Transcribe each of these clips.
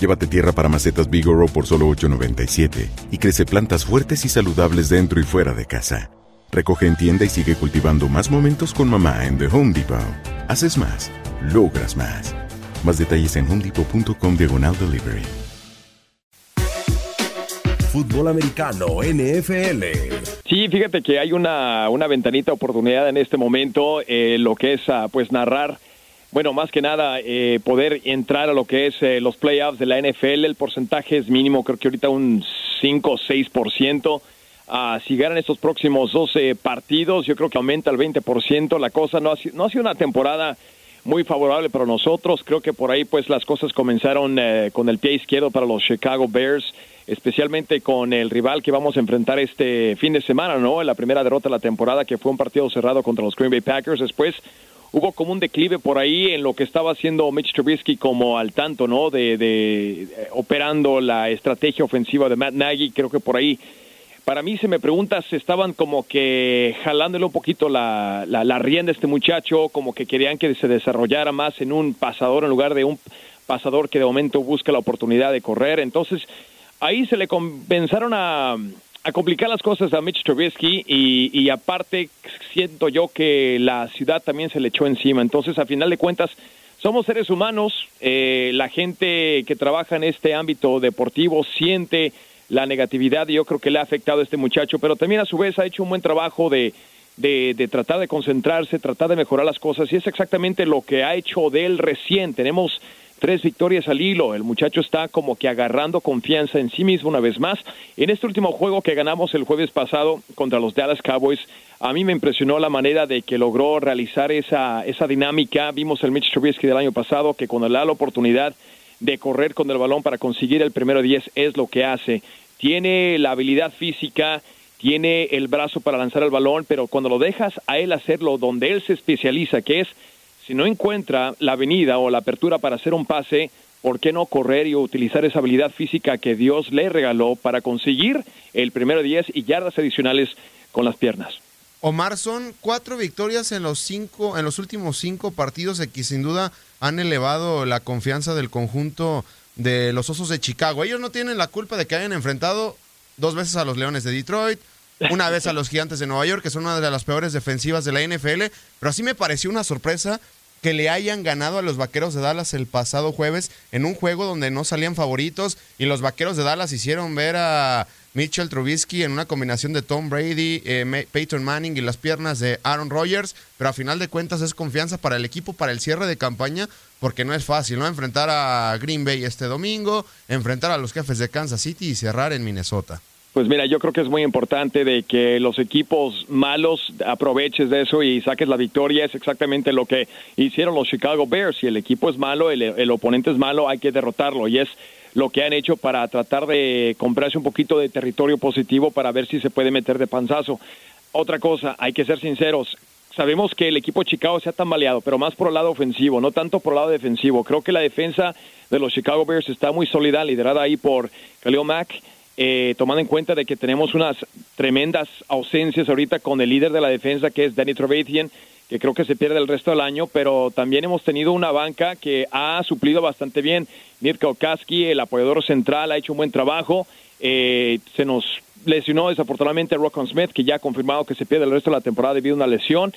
Llévate tierra para macetas Bigoro por solo $8.97 y crece plantas fuertes y saludables dentro y fuera de casa. Recoge en tienda y sigue cultivando más momentos con mamá en The Home Depot. Haces más, logras más. Más detalles en homedepot.com diagonal delivery. Fútbol americano, NFL. Sí, fíjate que hay una, una ventanita oportunidad en este momento, eh, lo que es ah, pues narrar, bueno, más que nada eh, poder entrar a lo que es eh, los playoffs de la NFL, el porcentaje es mínimo, creo que ahorita un 5 o 6%. Ah, si ganan estos próximos 12 partidos, yo creo que aumenta el 20%. La cosa no ha, no ha sido una temporada muy favorable para nosotros. Creo que por ahí pues las cosas comenzaron eh, con el pie izquierdo para los Chicago Bears, especialmente con el rival que vamos a enfrentar este fin de semana, ¿no? La primera derrota de la temporada que fue un partido cerrado contra los Green Bay Packers. Después hubo como un declive por ahí en lo que estaba haciendo Mitch Trubisky como al tanto, ¿no? De, de operando la estrategia ofensiva de Matt Nagy. Creo que por ahí para mí, si me preguntas, estaban como que jalándole un poquito la, la, la rienda a este muchacho, como que querían que se desarrollara más en un pasador en lugar de un pasador que de momento busca la oportunidad de correr. Entonces, ahí se le comenzaron a, a complicar las cosas a Mitch Trubisky y, y aparte siento yo que la ciudad también se le echó encima. Entonces, a final de cuentas, somos seres humanos, eh, la gente que trabaja en este ámbito deportivo siente la negatividad y yo creo que le ha afectado a este muchacho, pero también a su vez ha hecho un buen trabajo de, de, de tratar de concentrarse, tratar de mejorar las cosas y es exactamente lo que ha hecho de él recién. Tenemos tres victorias al hilo, el muchacho está como que agarrando confianza en sí mismo una vez más. En este último juego que ganamos el jueves pasado contra los Dallas Cowboys, a mí me impresionó la manera de que logró realizar esa, esa dinámica. Vimos el Mitch Trubisky del año pasado que cuando le da la oportunidad de correr con el balón para conseguir el primero 10 es lo que hace. Tiene la habilidad física, tiene el brazo para lanzar el balón, pero cuando lo dejas a él hacerlo donde él se especializa, que es si no encuentra la avenida o la apertura para hacer un pase, ¿por qué no correr y utilizar esa habilidad física que Dios le regaló para conseguir el primero 10 y yardas adicionales con las piernas? Omar, son cuatro victorias en los cinco, en los últimos cinco partidos que sin duda han elevado la confianza del conjunto de los Osos de Chicago. Ellos no tienen la culpa de que hayan enfrentado dos veces a los Leones de Detroit, una vez a los Gigantes de Nueva York, que son una de las peores defensivas de la NFL, pero sí me pareció una sorpresa que le hayan ganado a los Vaqueros de Dallas el pasado jueves en un juego donde no salían favoritos y los Vaqueros de Dallas hicieron ver a Mitchell Trubisky en una combinación de Tom Brady, eh, Peyton Manning y las piernas de Aaron Rodgers, pero a final de cuentas es confianza para el equipo para el cierre de campaña porque no es fácil, ¿no? Enfrentar a Green Bay este domingo, enfrentar a los jefes de Kansas City y cerrar en Minnesota. Pues mira, yo creo que es muy importante de que los equipos malos aproveches de eso y saques la victoria. Es exactamente lo que hicieron los Chicago Bears. Si el equipo es malo, el, el oponente es malo, hay que derrotarlo. Y es lo que han hecho para tratar de comprarse un poquito de territorio positivo para ver si se puede meter de panzazo. Otra cosa, hay que ser sinceros. sabemos que el equipo Chicago se ha tambaleado, pero más por el lado ofensivo, no tanto por el lado defensivo. Creo que la defensa de los Chicago Bears está muy sólida, liderada ahí por Khalil Mack, eh, tomando en cuenta de que tenemos unas tremendas ausencias ahorita con el líder de la defensa, que es Danny Trevathan, que creo que se pierde el resto del año, pero también hemos tenido una banca que ha suplido bastante bien. Mirko Kaski, el apoyador central, ha hecho un buen trabajo. Eh, se nos lesionó desafortunadamente Rockon Smith, que ya ha confirmado que se pierde el resto de la temporada debido a una lesión.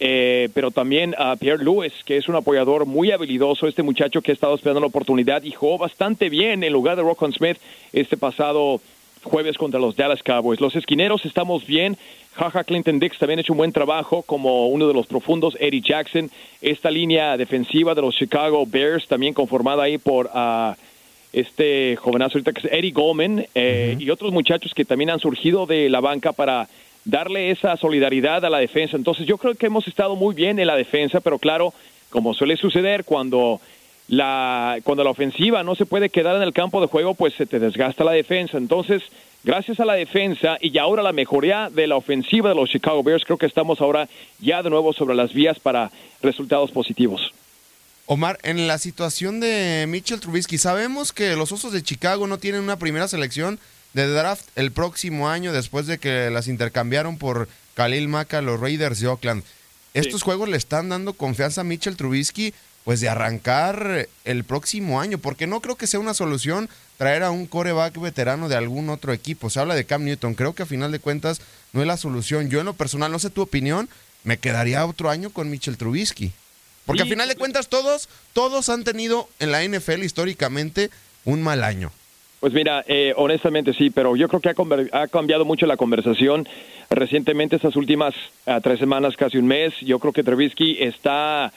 Eh, pero también a Pierre Lewis, que es un apoyador muy habilidoso, este muchacho que ha estado esperando la oportunidad y jugó bastante bien en lugar de Rockon Smith este pasado jueves contra los Dallas Cowboys. Los esquineros estamos bien. Jaja Clinton Dix también ha hecho un buen trabajo como uno de los profundos. Eddie Jackson, esta línea defensiva de los Chicago Bears, también conformada ahí por uh, este jovenazo ahorita que es Eddie Goldman eh, y otros muchachos que también han surgido de la banca para darle esa solidaridad a la defensa. Entonces yo creo que hemos estado muy bien en la defensa, pero claro, como suele suceder cuando la, cuando la ofensiva no se puede quedar en el campo de juego, pues se te desgasta la defensa. Entonces, gracias a la defensa y ahora la mejoría de la ofensiva de los Chicago Bears, creo que estamos ahora ya de nuevo sobre las vías para resultados positivos. Omar, en la situación de Mitchell Trubisky, sabemos que los Osos de Chicago no tienen una primera selección de draft el próximo año después de que las intercambiaron por Khalil Mack a los Raiders de Oakland. Estos juegos le están dando confianza a Mitchell Trubisky pues de arrancar el próximo año, porque no creo que sea una solución traer a un coreback veterano de algún otro equipo. Se habla de Cam Newton, creo que a final de cuentas no es la solución. Yo en lo personal, no sé tu opinión, me quedaría otro año con Mitchell Trubisky. Porque a final de cuentas todos, todos han tenido en la NFL históricamente un mal año. Pues mira, eh, honestamente sí, pero yo creo que ha, ha, cambiado mucho la conversación recientemente, estas últimas ah, tres semanas, casi un mes. Yo creo que Trubisky está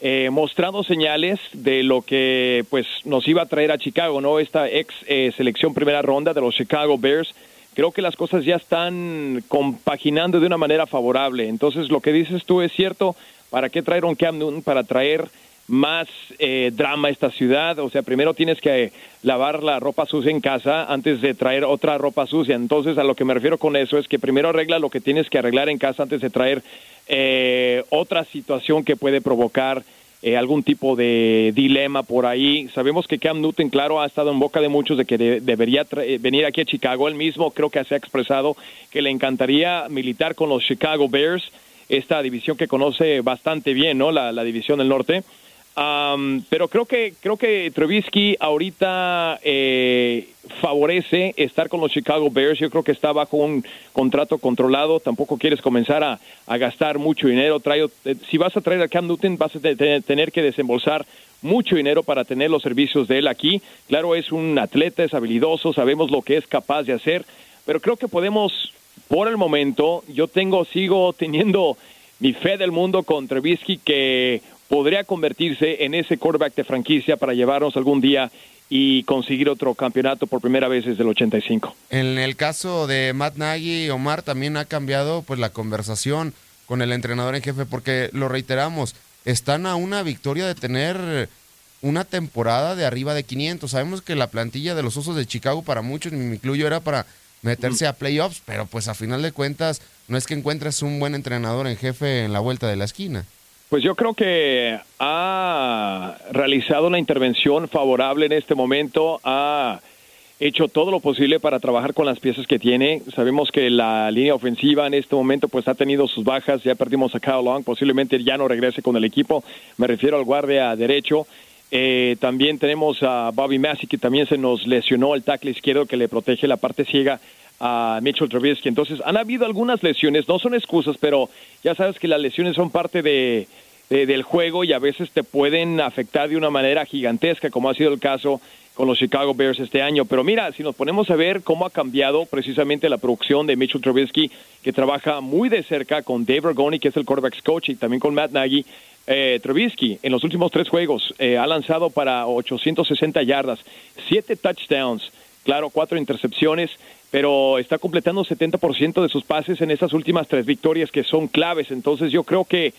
eh, mostrando señales de lo que pues nos iba a traer a Chicago, ¿no? Esta ex eh, selección primera ronda de los Chicago Bears. Creo que las cosas ya están compaginando de una manera favorable. Entonces, lo que dices tú es cierto. ¿Para qué traer un Cam Newton? Para traer más eh, drama esta ciudad. O sea, primero tienes que lavar la ropa sucia en casa antes de traer otra ropa sucia. Entonces, a lo que me refiero con eso es que primero arregla lo que tienes que arreglar en casa antes de traer eh, otra situación que puede provocar eh, algún tipo de dilema por ahí. Sabemos que Cam Newton, claro, ha estado en boca de muchos de que debería venir aquí a Chicago. Él mismo creo que se ha expresado que le encantaría militar con los Chicago Bears esta división que conoce bastante bien, ¿no? La, división del norte. Pero creo que creo que Trubisky ahorita eh, favorece estar con los Chicago Bears. Yo creo que está bajo un contrato controlado. Tampoco quieres comenzar a, gastar mucho dinero. Eh, si vas a traer a Cam Newton, vas a tener que desembolsar mucho dinero para tener los servicios de él aquí. Claro, es un atleta, es habilidoso, sabemos lo que es capaz de hacer, pero creo que podemos por el momento, yo tengo, sigo teniendo mi fe del mundo con Trubisky que podría convertirse en ese quarterback de franquicia para llevarnos algún día y conseguir otro campeonato por primera vez desde el 85. En el caso de Matt Nagy, Omar también ha cambiado pues la conversación con el entrenador en jefe porque lo reiteramos, están a una victoria de tener una temporada de arriba de 500. Sabemos que la plantilla de los Osos de Chicago para muchos, me incluyo, era para meterse a playoffs, pero pues a final de cuentas no es que encuentres un buen entrenador en jefe en la vuelta de la esquina. Pues yo creo que ha realizado una intervención favorable en este momento, ha hecho todo lo posible para trabajar con las piezas que tiene. Sabemos que la línea ofensiva en este momento pues ha tenido sus bajas, ya perdimos a Kyle Long, posiblemente ya no regrese con el equipo, me refiero al guardia derecho. Eh, también tenemos a Bobby Massey, que también se nos lesionó el tackle izquierdo que le protege la parte ciega a Mitchell Trubisky. Entonces, han habido algunas lesiones, no son excusas, pero ya sabes que las lesiones son parte de, del juego y a veces te pueden afectar de una manera gigantesca, como ha sido el caso con los Chicago Bears este año. Pero mira, si nos ponemos a ver cómo ha cambiado precisamente la producción de Mitchell Trubisky, que trabaja muy de cerca con Dave Ragoni, que es el quarterback's coach, y también con Matt Nagy, eh, Trubisky en los últimos tres juegos eh, ha lanzado para 860 yardas, siete touchdowns, claro, cuatro intercepciones, pero está completando 70% de sus pases en esas últimas tres victorias que son claves. Entonces yo creo que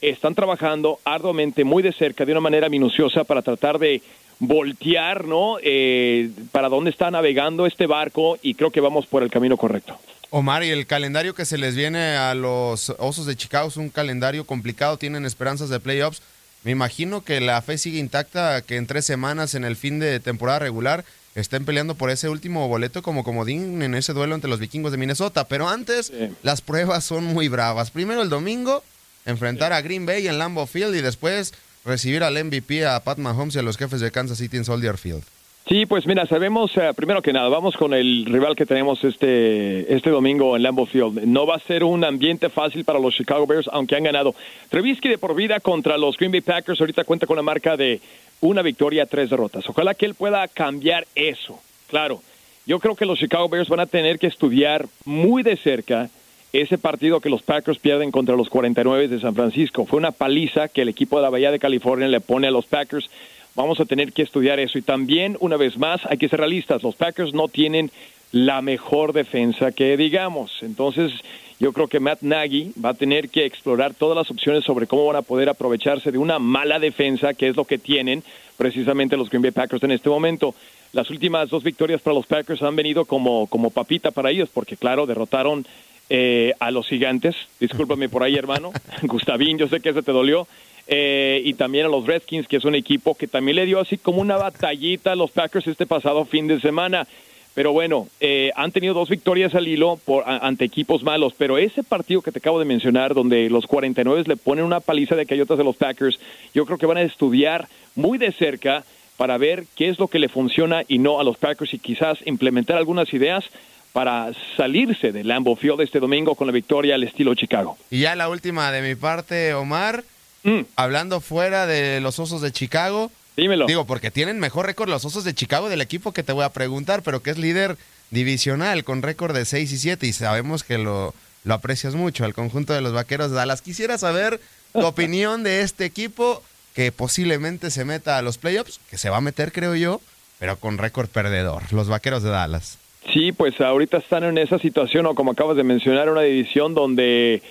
están trabajando arduamente, muy de cerca, de una manera minuciosa para tratar de voltear, ¿no? Eh, para dónde está navegando este barco y creo que vamos por el camino correcto. Omar, y el calendario que se les viene a los Osos de Chicago es un calendario complicado, tienen esperanzas de playoffs. Me imagino que la fe sigue intacta, que en tres semanas en el fin de temporada regular estén peleando por ese último boleto como comodín en ese duelo entre los vikingos de Minnesota. Pero antes, las pruebas son muy bravas. Primero el domingo, enfrentar a Green Bay en Lambeau Field y después recibir al MVP, a Pat Mahomes y a los jefes de Kansas City en Soldier Field. Sí, pues mira, sabemos, eh, primero que nada, vamos con el rival que tenemos este, este domingo en Lambeau Field. No va a ser un ambiente fácil para los Chicago Bears, aunque han ganado. Trubisky de por vida contra los Green Bay Packers, ahorita cuenta con la marca de una victoria, tres derrotas. Ojalá que él pueda cambiar eso. Claro, yo creo que los Chicago Bears van a tener que estudiar muy de cerca ese partido que los Packers pierden contra los 49 de San Francisco. Fue una paliza que el equipo de la Bahía de California le pone a los Packers. Vamos a tener que estudiar eso. Y también, una vez más, hay que ser realistas. Los Packers no tienen la mejor defensa que digamos. Entonces, yo creo que Matt Nagy va a tener que explorar todas las opciones sobre cómo van a poder aprovecharse de una mala defensa, que es lo que tienen precisamente los Green Bay Packers en este momento. Las últimas dos victorias para los Packers han venido como, como papita para ellos, porque claro, derrotaron eh, a los gigantes, discúlpame por ahí hermano, Gustavín, yo sé que ese te dolió, eh, y también a los Redskins, que es un equipo que también le dio así como una batallita a los Packers este pasado fin de semana. Pero bueno, eh, han tenido dos victorias al hilo por, ante equipos malos, pero ese partido que te acabo de mencionar, donde los 49 le ponen una paliza de cayotas de los Packers, yo creo que van a estudiar muy de cerca para ver qué es lo que le funciona y no a los Packers y quizás implementar algunas ideas para salirse del Lambeau Field este domingo con la victoria al estilo Chicago. Y ya la última de mi parte, Omar, mm. hablando fuera de los Osos de Chicago. Dímelo. Digo, porque tienen mejor récord los Osos de Chicago del equipo que te voy a preguntar, pero que es líder divisional con récord de 6 y 7 y sabemos que lo, lo aprecias mucho, al conjunto de los Vaqueros de Dallas. Quisiera saber tu opinión de este equipo que posiblemente se meta a los playoffs, que se va a meter creo yo, pero con récord perdedor, los Vaqueros de Dallas. Sí, pues ahorita están en esa situación, o como acabas de mencionar, una división donde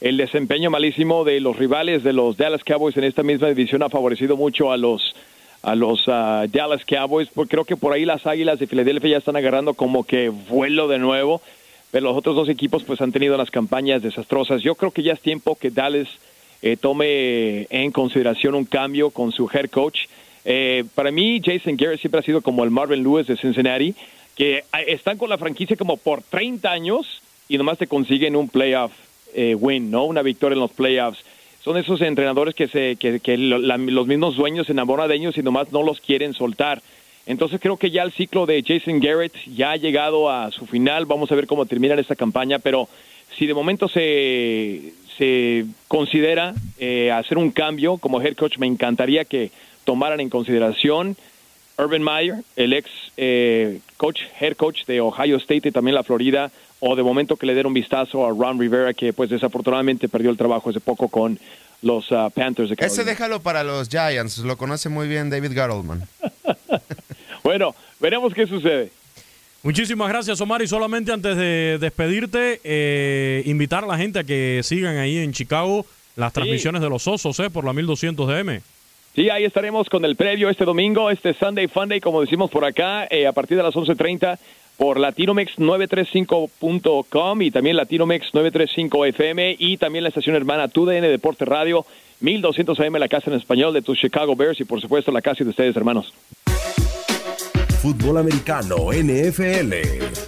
el desempeño malísimo de los rivales de los Dallas Cowboys en esta misma división ha favorecido mucho a los a los ah, Dallas Cowboys, porque creo que por ahí las Águilas de Filadelfia ya están agarrando como que vuelo de nuevo, pero los otros dos equipos pues han tenido las campañas desastrosas. Yo creo que ya es tiempo que Dallas eh, tome en consideración un cambio con su head coach. Eh, para mí, Jason Garrett siempre ha sido como el Marvin Lewis de Cincinnati que están con la franquicia como por 30 años y nomás te consiguen un playoff eh, win, ¿no? Una victoria en los playoffs. Son esos entrenadores que, se, que, que los mismos dueños se enamoran de ellos y nomás no los quieren soltar. Entonces creo que ya el ciclo de Jason Garrett ya ha llegado a su final. Vamos a ver cómo termina esta campaña, pero si de momento se, se considera eh, hacer un cambio como head coach, me encantaría que tomaran en consideración Urban Meyer, el ex eh, coach, head coach de Ohio State y también la Florida, o de momento que le den un vistazo a Ron Rivera, que pues desafortunadamente perdió el trabajo hace poco con los uh, Panthers de Ese déjalo para los Giants, lo conoce muy bien David Garolman. bueno, veremos qué sucede. Muchísimas gracias, Omar. Y solamente antes de despedirte, eh, invitar a la gente a que sigan ahí en Chicago las transmisiones de los Osos eh, por la 1200 DM. Sí, ahí estaremos con el previo este domingo, este Sunday Funday, como decimos por acá, eh, a partir de las 11.30 por Latinomex935.com y también Latinomex935 FM y también la estación hermana TUDN Deporte Radio 1200 AM, la casa en español de tus Chicago Bears y por supuesto la casa de ustedes, hermanos. Fútbol americano, NFL.